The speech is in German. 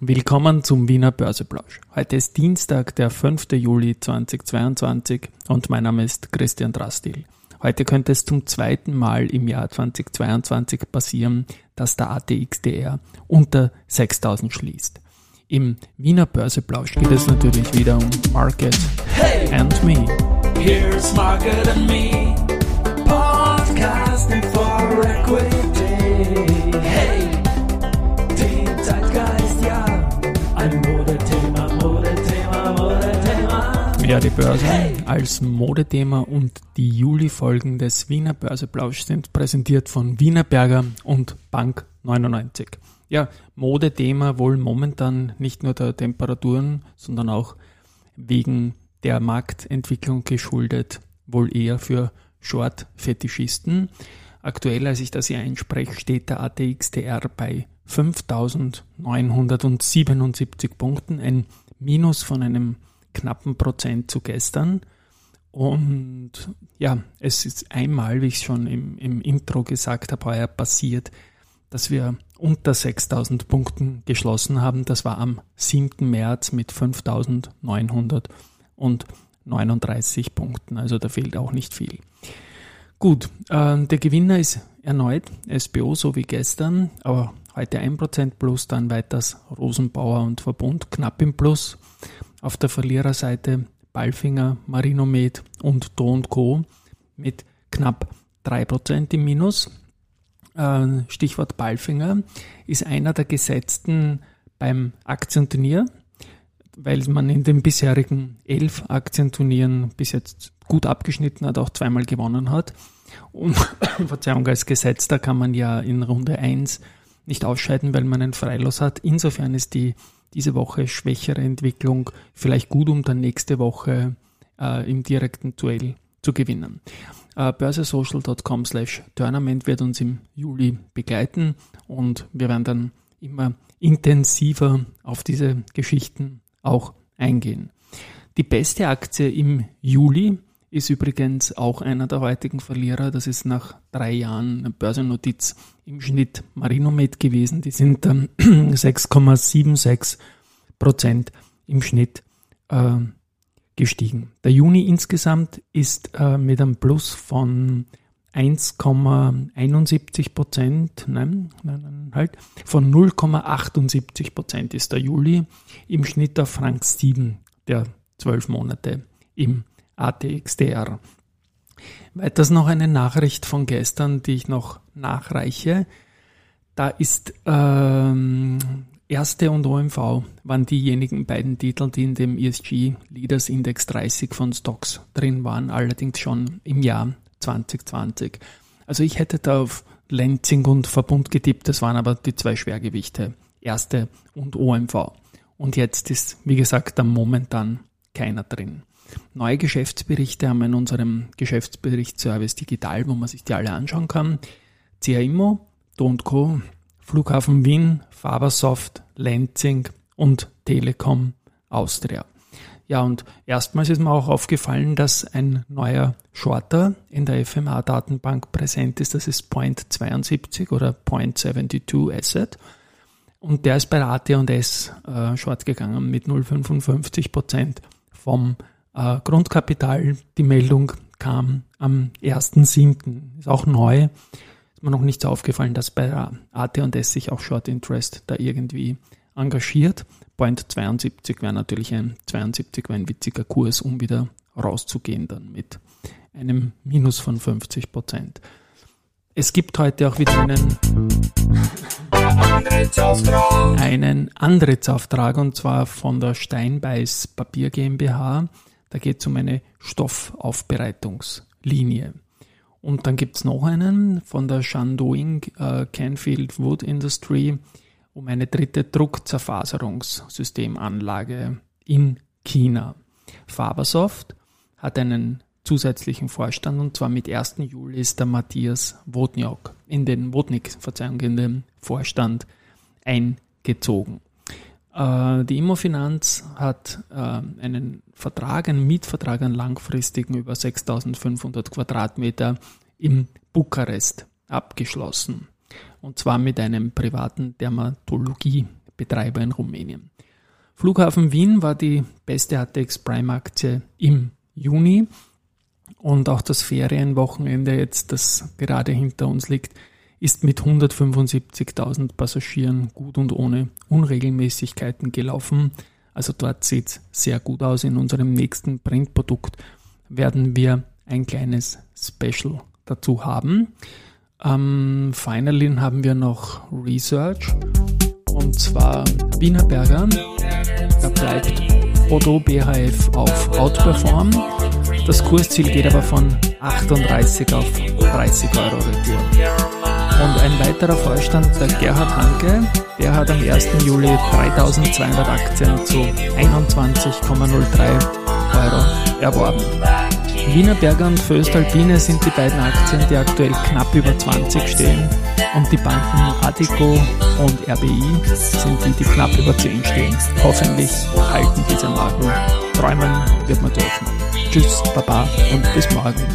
Willkommen zum Wiener Börseplausch. Heute ist Dienstag, der 5. Juli 2022 und mein Name ist Christian Drastil. Heute könnte es zum zweiten Mal im Jahr 2022 passieren, dass der ATXDR unter 6000 schließt. Im Wiener Börseplausch geht es natürlich wieder um Market hey, and Me. Here's Market and Me, Ja, die Börse als Modethema und die Juli-Folgen des Wiener Börseplausch sind präsentiert von Wienerberger und Bank 99. Ja, Modethema wohl momentan nicht nur der Temperaturen, sondern auch wegen der Marktentwicklung geschuldet, wohl eher für Short-Fetischisten. Aktuell, als ich das hier einspreche, steht der ATXDR bei 5977 Punkten, ein Minus von einem knappen Prozent zu gestern. Und ja, es ist einmal, wie ich schon im, im Intro gesagt habe, heuer passiert, dass wir unter 6000 Punkten geschlossen haben. Das war am 7. März mit 5939 Punkten. Also da fehlt auch nicht viel. Gut, äh, der Gewinner ist erneut SBO, so wie gestern, aber heute 1% plus, dann weiters Rosenbauer und Verbund knapp im Plus. Auf der Verliererseite Balfinger, Marinomed und Do Co. mit knapp 3% im Minus. Äh, Stichwort Balfinger ist einer der gesetzten beim Aktienturnier, weil man in den bisherigen elf Aktienturnieren bis jetzt gut abgeschnitten hat, auch zweimal gewonnen hat. Und Verzeihung, als Gesetzter kann man ja in Runde 1 nicht ausscheiden, weil man einen Freilos hat. Insofern ist die diese Woche schwächere Entwicklung vielleicht gut, um dann nächste Woche äh, im direkten Duell zu gewinnen. Äh, börsesocial.com slash tournament wird uns im Juli begleiten und wir werden dann immer intensiver auf diese Geschichten auch eingehen. Die beste Aktie im Juli ist übrigens auch einer der heutigen Verlierer. Das ist nach drei Jahren Börsennotiz im Schnitt Marinomed gewesen. Die sind ähm, 6,76 Prozent im Schnitt äh, gestiegen. Der Juni insgesamt ist äh, mit einem Plus von 1,71 Prozent, nein, nein, nein, halt, von 0,78 Prozent ist der Juli im Schnitt auf Frank 7 der zwölf Monate im ATXDR. Weiters noch eine Nachricht von gestern, die ich noch nachreiche. Da ist ähm, Erste und OMV waren diejenigen beiden Titel, die in dem ESG Leaders Index 30 von Stocks drin waren, allerdings schon im Jahr 2020. Also ich hätte da auf Lenzing und Verbund getippt, das waren aber die zwei Schwergewichte, Erste und OMV. Und jetzt ist, wie gesagt, da momentan keiner drin. Neue Geschäftsberichte haben wir in unserem Geschäftsberichtsservice digital, wo man sich die alle anschauen kann. CAIMO, Do Co., Flughafen Wien, Fabersoft, Lenzing und Telekom Austria. Ja, und erstmals ist mir auch aufgefallen, dass ein neuer Shorter in der FMA-Datenbank präsent ist. Das ist Point 72 oder Point 72 Asset. Und der ist bei AT&S äh, short gegangen mit 0,55 Prozent vom äh, Grundkapital. Die Meldung kam am 1.7. Ist auch neu. Ist mir noch nicht so aufgefallen, dass bei AT&S sich auch Short Interest da irgendwie engagiert. Point 72 wäre natürlich ein 72 wäre ein witziger Kurs, um wieder rauszugehen dann mit einem Minus von 50 Prozent. Es gibt heute auch wieder einen einen Antrittsauftrag und zwar von der Steinbeiß Papier GmbH. Da geht es um eine Stoffaufbereitungslinie. Und dann gibt es noch einen von der Shandoing äh, Canfield Wood Industry um eine dritte Druckzerfaserungssystemanlage in China. Fabersoft hat einen zusätzlichen Vorstand und zwar mit 1. Juli ist der Matthias Wodniak in den Wodnik, Verzeihung, in den Vorstand eingezogen. Äh, die Immofinanz hat äh, einen Vertrag, einen Mietvertrag, einen langfristigen über 6500 Quadratmeter im Bukarest abgeschlossen. Und zwar mit einem privaten Dermatologie Betreiber in Rumänien. Flughafen Wien war die beste ATX Prime Aktie im Juni und auch das Ferienwochenende jetzt, das gerade hinter uns liegt, ist mit 175.000 Passagieren gut und ohne Unregelmäßigkeiten gelaufen. Also dort sieht es sehr gut aus. In unserem nächsten Printprodukt werden wir ein kleines Special dazu haben. Ähm, finally haben wir noch Research und zwar Wiener Berger. Da bleibt Odo BHF auf Outperform. Das Kursziel geht aber von 38 auf 30 Euro retour. Und ein weiterer Vorstand, der Gerhard Hanke, der hat am 1. Juli 3200 Aktien zu 21,03 Euro erworben. Wiener Berger und Föstalpine sind die beiden Aktien, die aktuell knapp über 20 stehen. Und die Banken Adico und RBI sind die, die knapp über 10 stehen. Hoffentlich halten diese Marken. Träumen wird man dürfen. Tschüss, Baba und bis morgen.